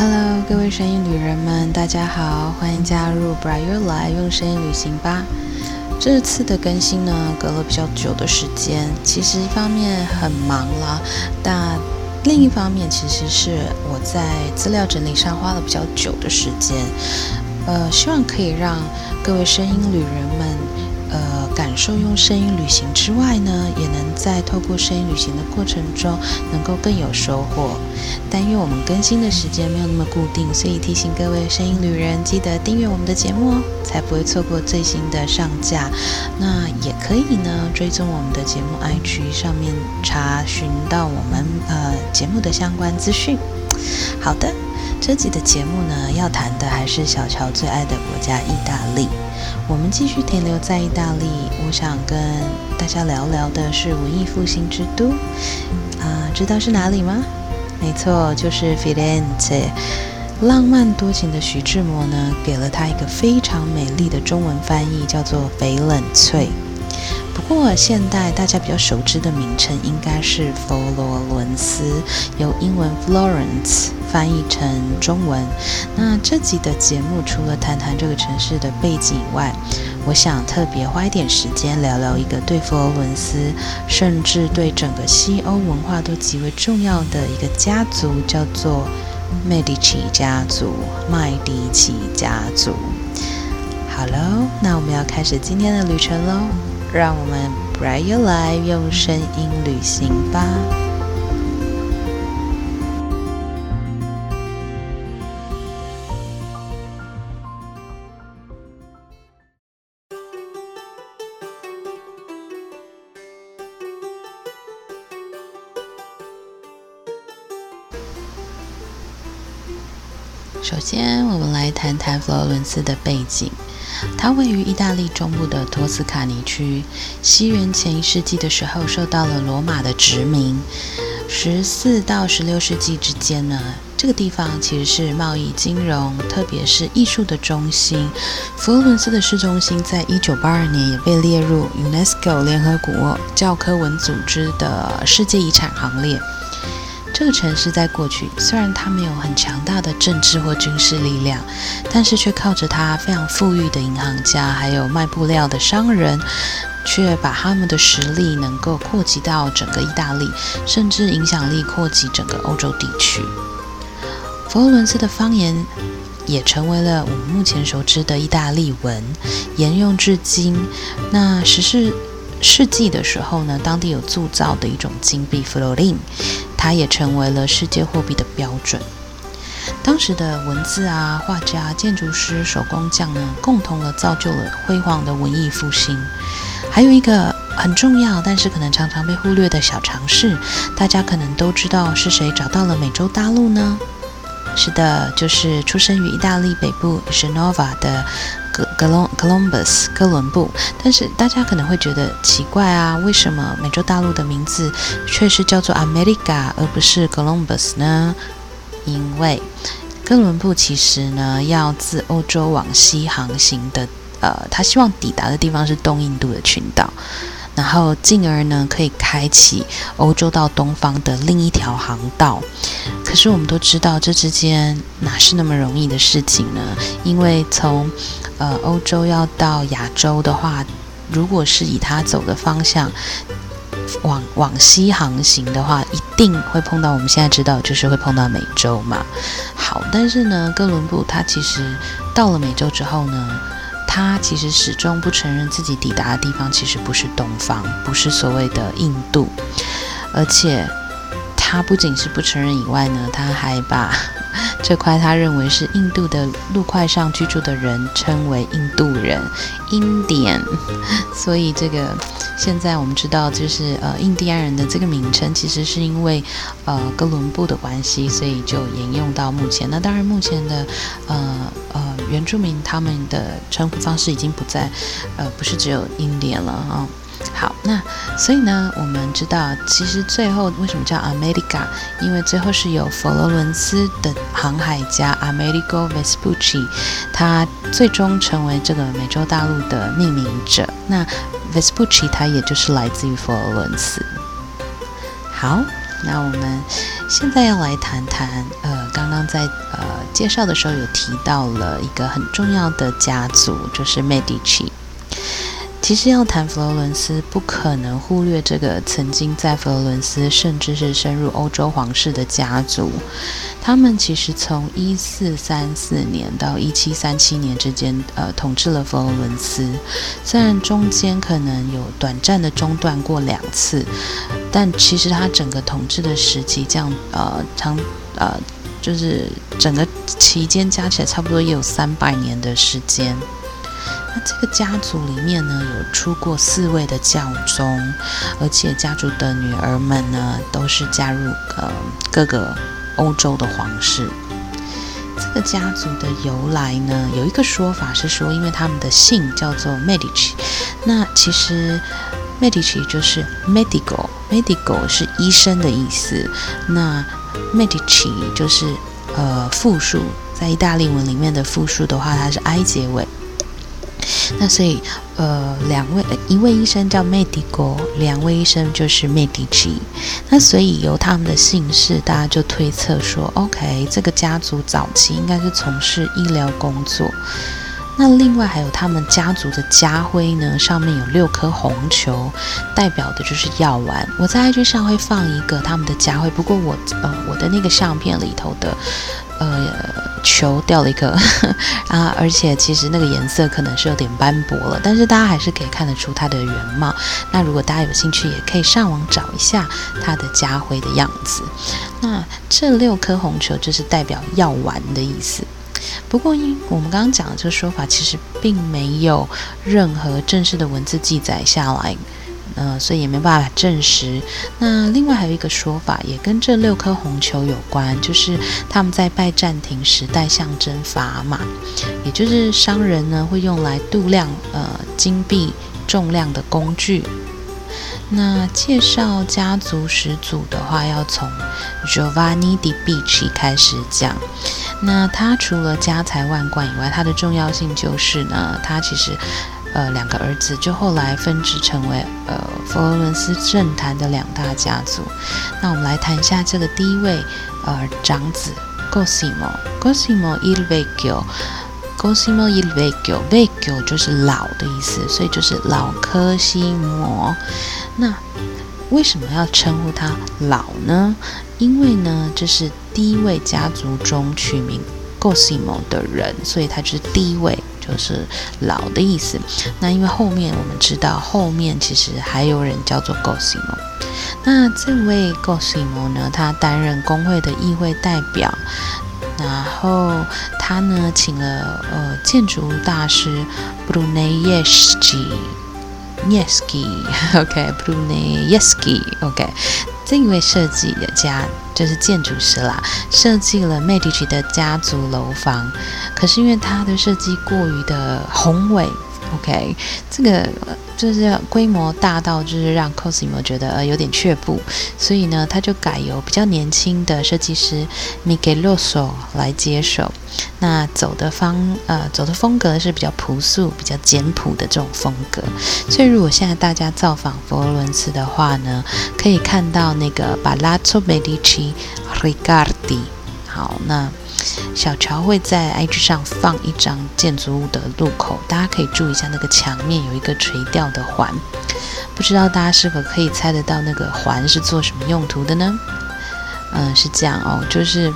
Hello，各位声音旅人们，大家好，欢迎加入 Bright Your Life，用声音旅行吧。这次的更新呢，隔了比较久的时间，其实一方面很忙啦，但另一方面其实是我在资料整理上花了比较久的时间，呃，希望可以让各位声音旅人们。感受用声音旅行之外呢，也能在透过声音旅行的过程中，能够更有收获。但因为我们更新的时间没有那么固定，所以提醒各位声音旅人，记得订阅我们的节目哦，才不会错过最新的上架。那也可以呢，追踪我们的节目 IG 上面查询到我们呃节目的相关资讯。好的，这集的节目呢，要谈的还是小乔最爱的国家意大利。我们继续停留在意大利，我想跟大家聊聊的是文艺复兴之都啊，知道是哪里吗？没错，就是 Firenze。浪漫多情的徐志摩呢，给了他一个非常美丽的中文翻译，叫做翡冷翠。不过现代大家比较熟知的名称应该是佛罗伦斯，由英文 Florence。翻译成中文。那这集的节目除了谈谈这个城市的背景以外，我想特别花一点时间聊聊一个对佛罗伦斯，甚至对整个西欧文化都极为重要的一个家族，叫做麦迪奇家族。麦迪奇家族。好喽，那我们要开始今天的旅程喽，让我们 Bright Your Life 用声音旅行吧。首先，我们来谈谈佛罗伦斯的背景。它位于意大利中部的托斯卡尼区。西元前一世纪的时候，受到了罗马的殖民。十四到十六世纪之间呢，这个地方其实是贸易、金融，特别是艺术的中心。佛罗伦斯的市中心在一九八二年也被列入 UNESCO 联合国教科文组织的世界遗产行列。这个城市在过去虽然它没有很强大的政治或军事力量，但是却靠着它非常富裕的银行家，还有卖布料的商人，却把他们的实力能够扩及到整个意大利，甚至影响力扩及整个欧洲地区。佛罗伦斯的方言也成为了我们目前熟知的意大利文，沿用至今。那十四世纪的时候呢，当地有铸造的一种金币弗洛林。它也成为了世界货币的标准。当时的文字啊、画家、建筑师、手工匠呢，共同的造就了辉煌的文艺复兴。还有一个很重要，但是可能常常被忽略的小常识，大家可能都知道是谁找到了美洲大陆呢？是的，就是出生于意大利北部 Genova 的。格 Columbus 哥伦布，但是大家可能会觉得奇怪啊，为什么美洲大陆的名字却是叫做 America 而不是 Columbus 呢？因为哥伦布其实呢要自欧洲往西航行的，呃，他希望抵达的地方是东印度的群岛。然后，进而呢，可以开启欧洲到东方的另一条航道。可是，我们都知道，这之间哪是那么容易的事情呢？因为从呃欧洲要到亚洲的话，如果是以他走的方向往往西航行的话，一定会碰到我们现在知道，就是会碰到美洲嘛。好，但是呢，哥伦布他其实到了美洲之后呢？他其实始终不承认自己抵达的地方其实不是东方，不是所谓的印度，而且他不仅是不承认以外呢，他还把这块他认为是印度的陆块上居住的人称为印度人 （Indian）。所以这个现在我们知道，就是呃印第安人的这个名称，其实是因为呃哥伦布的关系，所以就沿用到目前。那当然，目前的呃呃。原住民他们的称呼方式已经不再，呃，不是只有印典了啊。好，那所以呢，我们知道，其实最后为什么叫 America？因为最后是由佛罗伦斯的航海家 Amerigo Vespucci，他最终成为这个美洲大陆的命名者。那 Vespucci 他也就是来自于佛罗伦斯。好，那我们现在要来谈谈，呃，刚刚在呃介绍的时候有提到了一个很重要的家族，就是 Medici。其实要谈佛罗伦斯，不可能忽略这个曾经在佛罗伦斯，甚至是深入欧洲皇室的家族。他们其实从一四三四年到一七三七年之间，呃，统治了佛罗伦斯。虽然中间可能有短暂的中断过两次，但其实他整个统治的时期，这样呃长呃就是整个期间加起来，差不多也有三百年的时间。这个家族里面呢，有出过四位的教宗，而且家族的女儿们呢，都是加入呃各个欧洲的皇室。这个家族的由来呢，有一个说法是说，因为他们的姓叫做 Medici，那其实 Medici 就是 medical，medical 是医生的意思，那 Medici 就是呃复数，在意大利文里面的复数的话，它是 i 结尾。那所以，呃，两位，一位医生叫 Medico，两位医生就是 Medici。那所以由他们的姓氏，大家就推测说，OK，这个家族早期应该是从事医疗工作。那另外还有他们家族的家徽呢，上面有六颗红球，代表的就是药丸。我在 IG 上会放一个他们的家徽，不过我呃我的那个相片里头的呃球掉了一颗 啊，而且其实那个颜色可能是有点斑驳了，但是大家还是可以看得出它的原貌。那如果大家有兴趣，也可以上网找一下它的家徽的样子。那这六颗红球就是代表药丸的意思。不过，因我们刚刚讲的这个说法，其实并没有任何正式的文字记载下来，呃，所以也没办法证实。那另外还有一个说法，也跟这六颗红球有关，就是他们在拜占庭时代象征砝码，也就是商人呢会用来度量呃金币重量的工具。那介绍家族始祖的话，要从 Giovanni di Bicci 开始讲。那他除了家财万贯以外，他的重要性就是呢，他其实呃两个儿子就后来分支成为呃佛罗伦斯政坛的两大家族。那我们来谈一下这个第一位呃长子 Cosimo，Cosimo il Vecchio。Cosimo il Vecchio，Vecchio 就是老的意思，所以就是老科西摩。那为什么要称呼他老呢？因为呢，这是第一位家族中取名 Gosimo 的人，所以他就是第一位，就是老的意思。那因为后面我们知道，后面其实还有人叫做 Gosimo。那这位 Gosimo 呢，他担任工会的议会代表。然后他呢，请了呃建筑大师 Brunelleschi，Niesky，OK，Brunelleschi，OK，这一位设计的家就是建筑师啦，设计了 Medici 的家族楼房。可是因为他的设计过于的宏伟，OK，这个。就是规模大到就是让 Cosimo 觉得呃有点却步，所以呢，他就改由比较年轻的设计师 Michelozzo 来接手。那走的方呃走的风格是比较朴素、比较简朴的这种风格。所以如果现在大家造访佛罗伦斯的话呢，可以看到那个 Palazzo Medici Rigardi。好，那。小乔会在 IG 上放一张建筑物的路口，大家可以注意一下那个墙面有一个垂钓的环，不知道大家是否可以猜得到那个环是做什么用途的呢？嗯，是这样哦，就是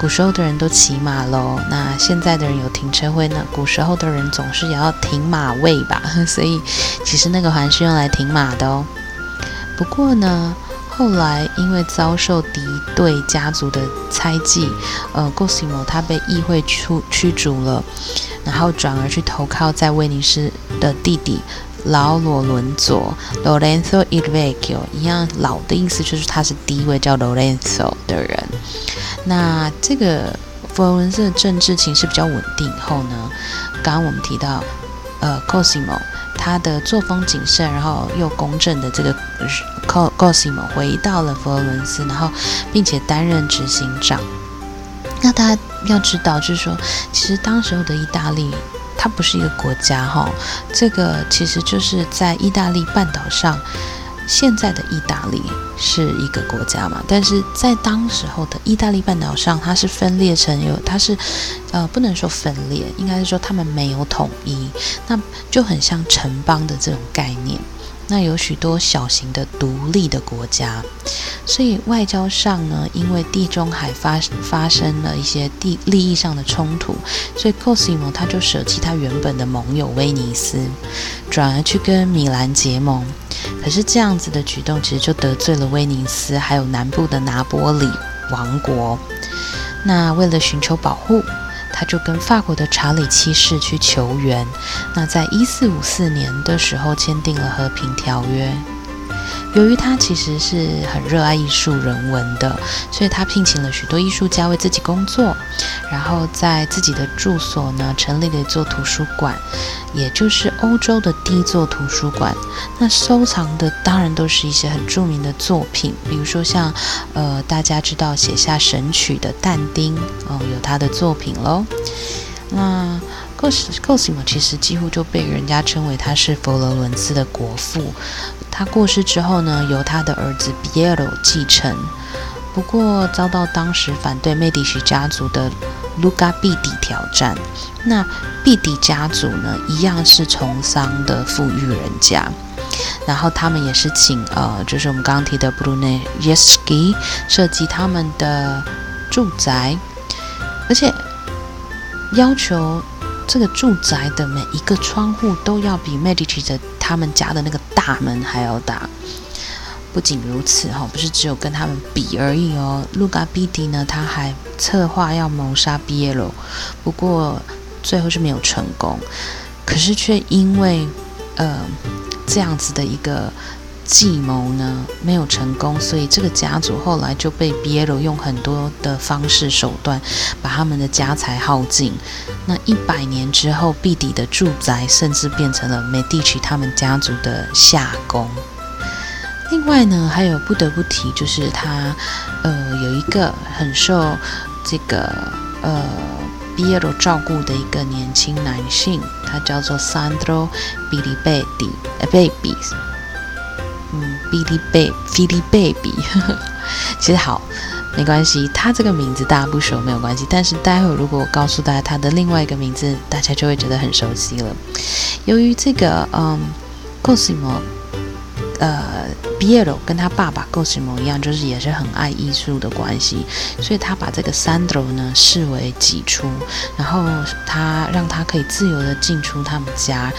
古时候的人都骑马喽，那现在的人有停车位呢，古时候的人总是也要停马位吧，所以其实那个环是用来停马的哦。不过呢。后来因为遭受敌对家族的猜忌，呃，Cosimo 他被议会出驱逐了，然后转而去投靠在威尼斯的弟弟老罗伦佐 Lorenzo il Vecchio，一样老的意思就是他是第一位叫 Lorenzo 的人。那这个佛罗伦斯的政治情势比较稳定后呢，刚刚我们提到，呃，Cosimo。他的作风谨慎，然后又公正的这个 Cosimo 回到了佛罗伦斯，然后并且担任执行长。那大家要知道，就是说，其实当时候的意大利，它不是一个国家哈，这个其实就是在意大利半岛上现在的意大利是一个国家嘛，但是在当时候的意大利半岛上，它是分裂成有，它是，呃，不能说分裂，应该是说他们没有统一，那就很像城邦的这种概念。那有许多小型的独立的国家，所以外交上呢，因为地中海发发生了一些地利益上的冲突，所以 Cosimo 他就舍弃他原本的盟友威尼斯，转而去跟米兰结盟。可是这样子的举动，其实就得罪了威尼斯，还有南部的拿波里王国。那为了寻求保护。他就跟法国的查理七世去求援，那在一四五四年的时候签订了和平条约。由于他其实是很热爱艺术人文的，所以他聘请了许多艺术家为自己工作，然后在自己的住所呢成立了一座图书馆，也就是欧洲的第一座图书馆。那收藏的当然都是一些很著名的作品，比如说像呃大家知道写下神曲的但丁，哦有他的作品喽。那 Cosimo 其实几乎就被人家称为他是佛罗伦斯的国父。他过世之后呢，由他的儿子 Biero 继承，不过遭到当时反对麦迪奇家族的卢卡毕迪挑战。那毕迪家族呢，一样是从商的富裕人家，然后他们也是请呃，就是我们刚刚提的 Brunelleschi 设计他们的住宅，而且要求。这个住宅的每一个窗户都要比 Medici 的他们家的那个大门还要大。不仅如此，哈，不是只有跟他们比而已哦。卢卡比迪呢，他还策划要谋杀 Bielo，不过最后是没有成功。可是却因为呃这样子的一个。计谋呢没有成功，所以这个家族后来就被 Bielo 用很多的方式手段把他们的家财耗尽。那一百年之后，毕底的住宅甚至变成了 Medici 他们家族的夏宫。另外呢，还有不得不提，就是他呃有一个很受这个呃 Bielo 照顾的一个年轻男性，他叫做 Sandro Bilibetti，呃，Baby。嗯，Billy Baby，Billy Baby，其实好，没关系，他这个名字大家不熟没有关系，但是待会如果我告诉大家他的另外一个名字，大家就会觉得很熟悉了。由于这个，嗯，Cosimo，呃，Bielo 跟他爸爸 Cosimo 一样，就是也是很爱艺术的关系，所以他把这个 Sandro 呢视为己出，然后他让他可以自由的进出他们家。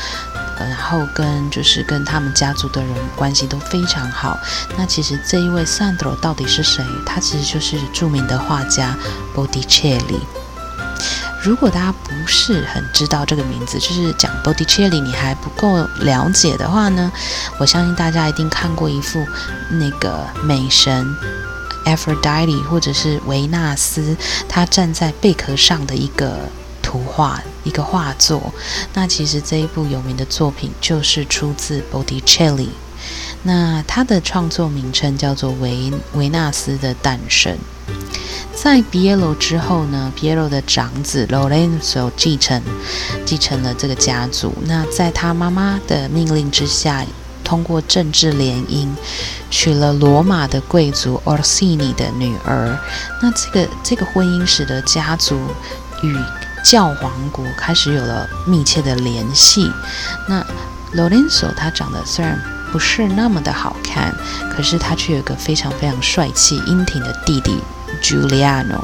然后跟就是跟他们家族的人关系都非常好。那其实这一位 Sandro 到底是谁？他其实就是著名的画家 Botticelli。如果大家不是很知道这个名字，就是讲 Botticelli 你还不够了解的话呢，我相信大家一定看过一幅那个美神 Aphrodite 或者是维纳斯，她站在贝壳上的一个。图画一个画作，那其实这一部有名的作品就是出自 Botticelli。那他的创作名称叫做维维纳斯的诞生。在 Bielo 之后呢，Bielo 的长子 Lorenzo 继承继承了这个家族。那在他妈妈的命令之下，通过政治联姻，娶了罗马的贵族 Orsini 的女儿。那这个这个婚姻使得家族与教皇国开始有了密切的联系。那 Lorenzo 他长得虽然不是那么的好看，可是他却有个非常非常帅气英挺的弟弟 Giuliano。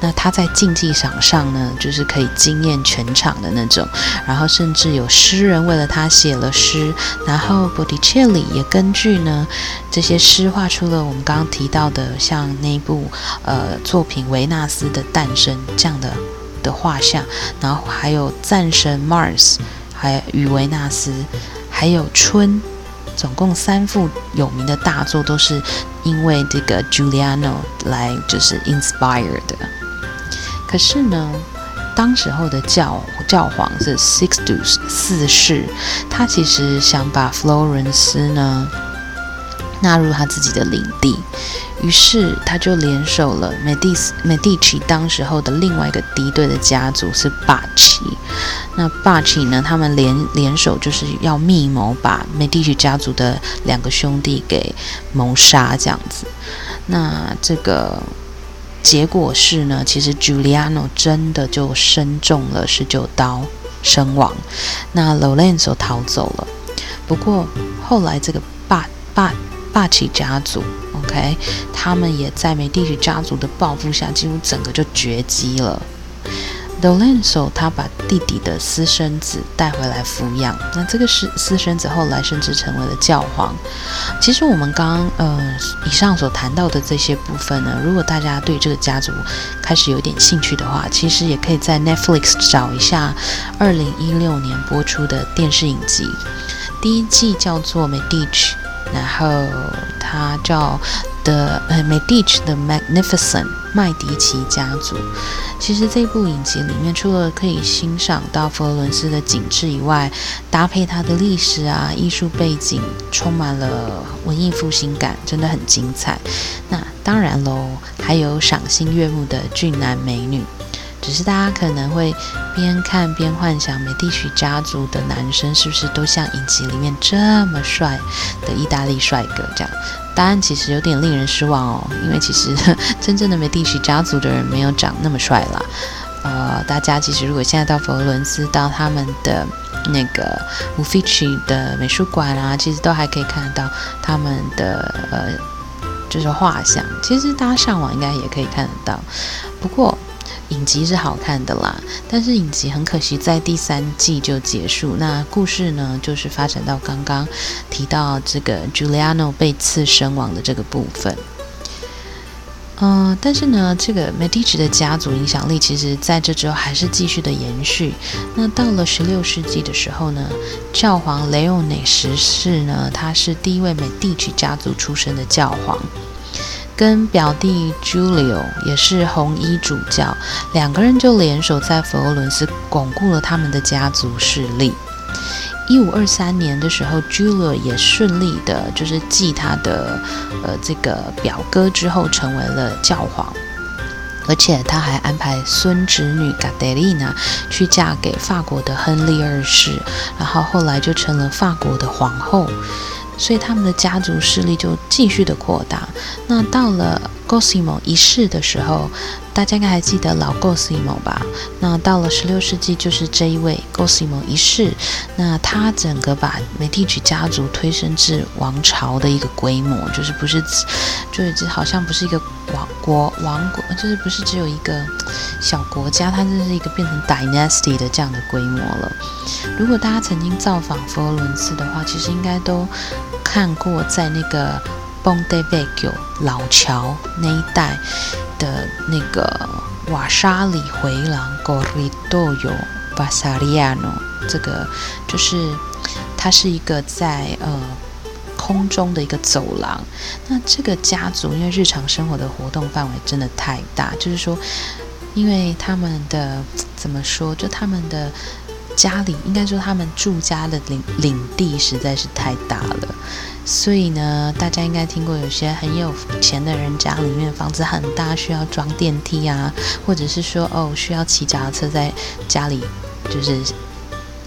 那他在竞技场上呢，就是可以惊艳全场的那种。然后甚至有诗人为了他写了诗。然后 Botticelli 也根据呢这些诗画出了我们刚刚提到的像那部呃作品《维纳斯的诞生》这样的。的画像，然后还有战神 Mars，还有与维纳斯，还有春，总共三幅有名的大作，都是因为这个 Giuliano 来就是 inspired 的。可是呢，当时候的教教皇是 Sixtus 四世，他其实想把佛罗伦斯呢纳入他自己的领地。于是他就联手了美第斯美第奇当时候的另外一个敌对的家族是霸奇。那霸奇呢，他们联联手就是要密谋把美第奇家族的两个兄弟给谋杀，这样子。那这个结果是呢，其实 Giuliano 真的就身中了十九刀身亡，那 Lorenzo 逃走了。不过后来这个霸霸霸气家族，OK，他们也在美第奇家族的报复下，几乎整个就绝迹了。Lorenzo 他把弟弟的私生子带回来抚养，那这个是私生子后来甚至成为了教皇。其实我们刚刚呃以上所谈到的这些部分呢，如果大家对这个家族开始有点兴趣的话，其实也可以在 Netflix 找一下二零一六年播出的电视影集，第一季叫做《Medici》，然后它叫。的呃，Medici 的 Magnificent 麦迪奇家族，其实这部影集里面除了可以欣赏到佛罗伦斯的景致以外，搭配它的历史啊、艺术背景，充满了文艺复兴感，真的很精彩。那当然喽，还有赏心悦目的俊男美女。只是大家可能会边看边幻想，美第奇家族的男生是不是都像影集里面这么帅的意大利帅哥？这样答案其实有点令人失望哦，因为其实 真正的美第奇家族的人没有长那么帅啦。呃，大家其实如果现在到佛罗伦斯，到他们的那个乌菲奇的美术馆啊，其实都还可以看得到他们的呃，就是画像。其实大家上网应该也可以看得到，不过。影集是好看的啦，但是影集很可惜在第三季就结束。那故事呢，就是发展到刚刚提到这个 Giuliano 被刺身亡的这个部分。嗯，但是呢，这个 Medici 的家族影响力其实在这之后还是继续的延续。那到了十六世纪的时候呢，教皇雷欧内十世呢，他是第一位 Medici 家族出身的教皇。跟表弟 Julio 也是红衣主教，两个人就联手在佛罗伦斯巩固了他们的家族势力。一五二三年的时候，Julio 也顺利的，就是继他的呃这个表哥之后，成为了教皇，而且他还安排孙侄女 Gadelina 去嫁给法国的亨利二世，然后后来就成了法国的皇后。所以他们的家族势力就继续的扩大。那到了 Gosimo 一世的时候，大家应该还记得老 Cosimo 吧？那到了十六世纪，就是这一位 Cosimo 一世，那他整个把美第奇家族推升至王朝的一个规模，就是不是，就是好像不是一个王国王国，就是不是只有一个小国家，它这是一个变成 dynasty 的这样的规模了。如果大家曾经造访佛罗伦斯的话，其实应该都看过在那个。Ponte Vecchio 老桥那一带的那个瓦沙里回廊 Corridoio Vasariano，这个就是它是一个在呃空中的一个走廊。那这个家族因为日常生活的活动范围真的太大，就是说，因为他们的怎么说，就他们的。家里应该说他们住家的领领地实在是太大了，所以呢，大家应该听过有些很有钱的人家里面房子很大，需要装电梯啊，或者是说哦需要骑脚踏车在家里就是。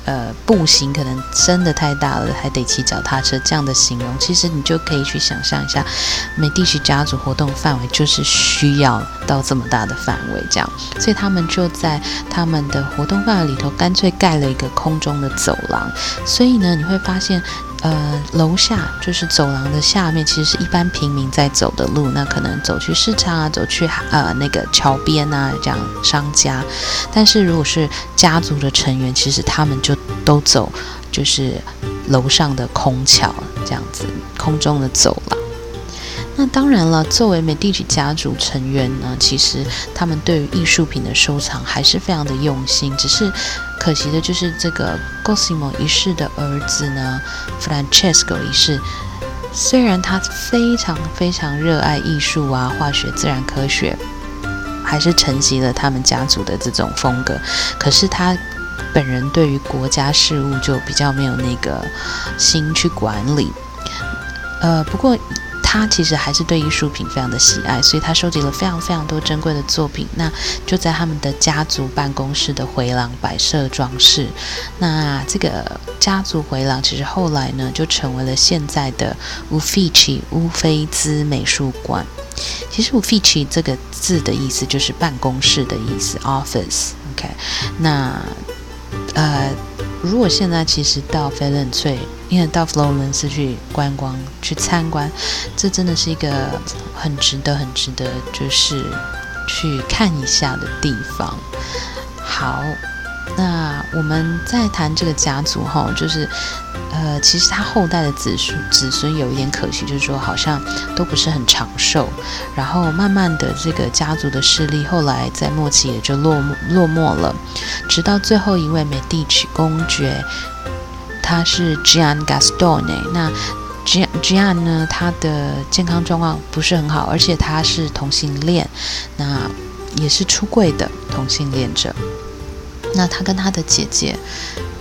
呃，步行可能真的太大了，还得骑脚踏车。这样的形容，其实你就可以去想象一下，美第奇家族活动范围就是需要到这么大的范围，这样，所以他们就在他们的活动范围里头，干脆盖了一个空中的走廊。所以呢，你会发现。呃，楼下就是走廊的下面，其实是一般平民在走的路。那可能走去市场啊，走去呃那个桥边啊，这样商家。但是如果是家族的成员，其实他们就都走，就是楼上的空桥这样子，空中的走廊。那当然了，作为美第奇家族成员呢，其实他们对于艺术品的收藏还是非常的用心。只是可惜的就是这个 Cosimo 一世的儿子呢，Francesco 一世，虽然他非常非常热爱艺术啊、化学、自然科学，还是承袭了他们家族的这种风格，可是他本人对于国家事务就比较没有那个心去管理。呃，不过。他其实还是对艺术品非常的喜爱，所以他收集了非常非常多珍贵的作品。那就在他们的家族办公室的回廊摆设装饰。那这个家族回廊其实后来呢，就成为了现在的乌菲奇乌菲兹美术馆。其实乌菲奇这个字的意思就是办公室的意思，office。OK，那呃。如果现在其实到翡冷翠，因为到佛罗伦斯去观光、去参观，这真的是一个很值得、很值得，就是去看一下的地方。好。那我们在谈这个家族哈，就是，呃，其实他后代的子孙子孙有一点可惜，就是说好像都不是很长寿，然后慢慢的这个家族的势力后来在末期也就落落寞了，直到最后一位美第奇公爵，他是 Gian Gastone，那 Gian Gian 呢，他的健康状况不是很好，而且他是同性恋，那也是出柜的同性恋者。那他跟他的姐姐，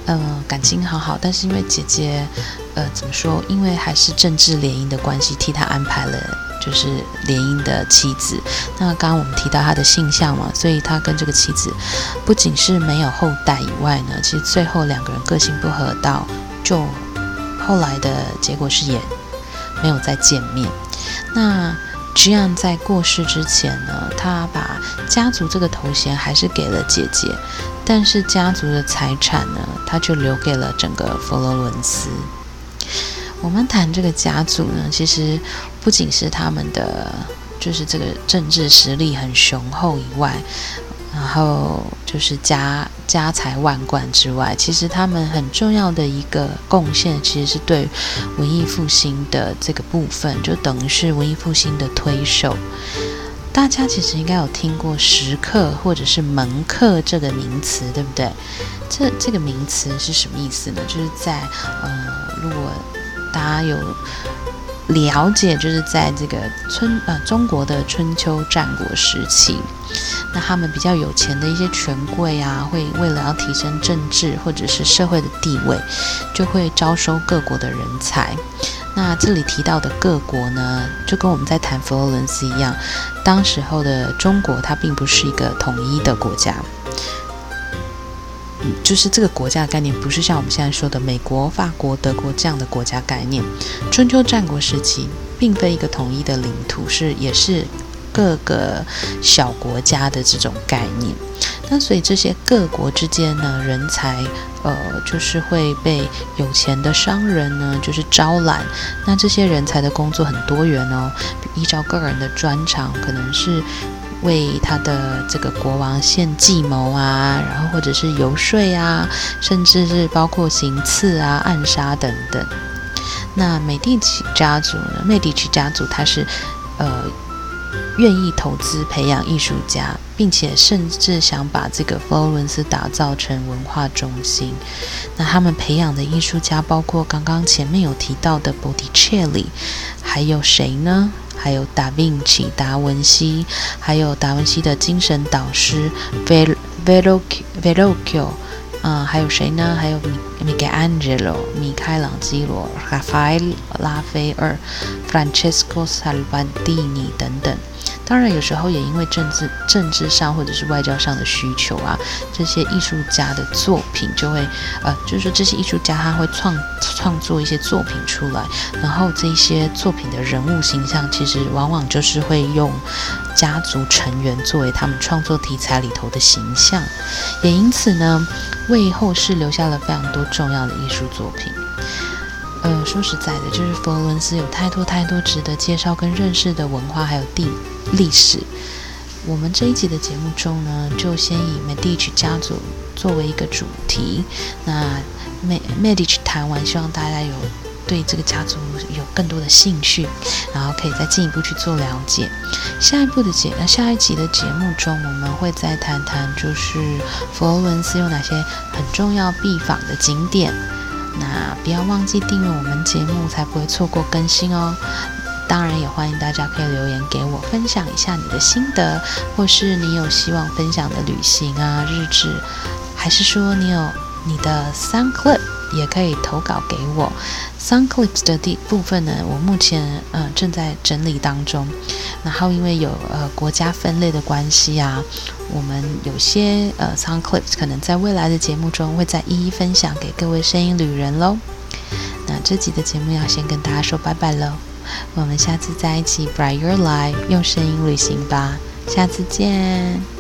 呃，感情好好，但是因为姐姐，呃，怎么说？因为还是政治联姻的关系，替他安排了就是联姻的妻子。那刚刚我们提到他的性向嘛，所以他跟这个妻子不仅是没有后代以外呢，其实最后两个人个性不合，到就后来的结果是也没有再见面。那。这样在过世之前呢，他把家族这个头衔还是给了姐姐，但是家族的财产呢，他就留给了整个佛罗伦斯。我们谈这个家族呢，其实不仅是他们的，就是这个政治实力很雄厚以外。然后就是家家财万贯之外，其实他们很重要的一个贡献，其实是对文艺复兴的这个部分，就等于是文艺复兴的推手。大家其实应该有听过“食客”或者是“门客”这个名词，对不对？这这个名词是什么意思呢？就是在呃，如果大家有。了解，就是在这个春呃中国的春秋战国时期，那他们比较有钱的一些权贵啊，会为了要提升政治或者是社会的地位，就会招收各国的人才。那这里提到的各国呢，就跟我们在谈佛罗伦斯一样，当时候的中国它并不是一个统一的国家。就是这个国家的概念，不是像我们现在说的美国、法国、德国这样的国家概念。春秋战国时期，并非一个统一的领土，是也是各个小国家的这种概念。那所以这些各国之间呢，人才呃，就是会被有钱的商人呢，就是招揽。那这些人才的工作很多元哦，依照个人的专长，可能是。为他的这个国王献计谋啊，然后或者是游说啊，甚至是包括行刺啊、暗杀等等。那美第奇家族呢？美第奇家族他是呃愿意投资培养艺术家，并且甚至想把这个佛罗伦斯打造成文化中心。那他们培养的艺术家包括刚刚前面有提到的波提切利，还有谁呢？还有达芬奇、达文西，还有达文西的精神导师 Vel Velocchio，嗯，还有谁呢？还有米米盖安吉罗、米开朗基罗、拉法拉斐尔、Francesco Salvadini 等等。当然，有时候也因为政治、政治上或者是外交上的需求啊，这些艺术家的作品就会，呃，就是说这些艺术家他会创创作一些作品出来，然后这些作品的人物形象其实往往就是会用家族成员作为他们创作题材里头的形象，也因此呢，为后世留下了非常多重要的艺术作品。呃，说实在的，就是佛罗伦斯有太多太多值得介绍跟认识的文化，还有地历史。我们这一集的节目中呢，就先以 Medici 家族作为一个主题。那 Medici 谈完，希望大家有对这个家族有更多的兴趣，然后可以再进一步去做了解。下一步的节，那，下一集的节目中，我们会再谈谈，就是佛罗伦斯有哪些很重要必访的景点。那不要忘记订阅我们节目，才不会错过更新哦。当然，也欢迎大家可以留言给我，分享一下你的心得，或是你有希望分享的旅行啊、日志，还是说你有你的 Sun Clip，也可以投稿给我。Sun Clips 的第部分呢，我目前呃正在整理当中。然后因为有呃国家分类的关系啊，我们有些呃 Sound clips 可能在未来的节目中会再一一分享给各位声音旅人喽。那这集的节目要先跟大家说拜拜喽，我们下次再一起 Bright Your Life 用声音旅行吧，下次见。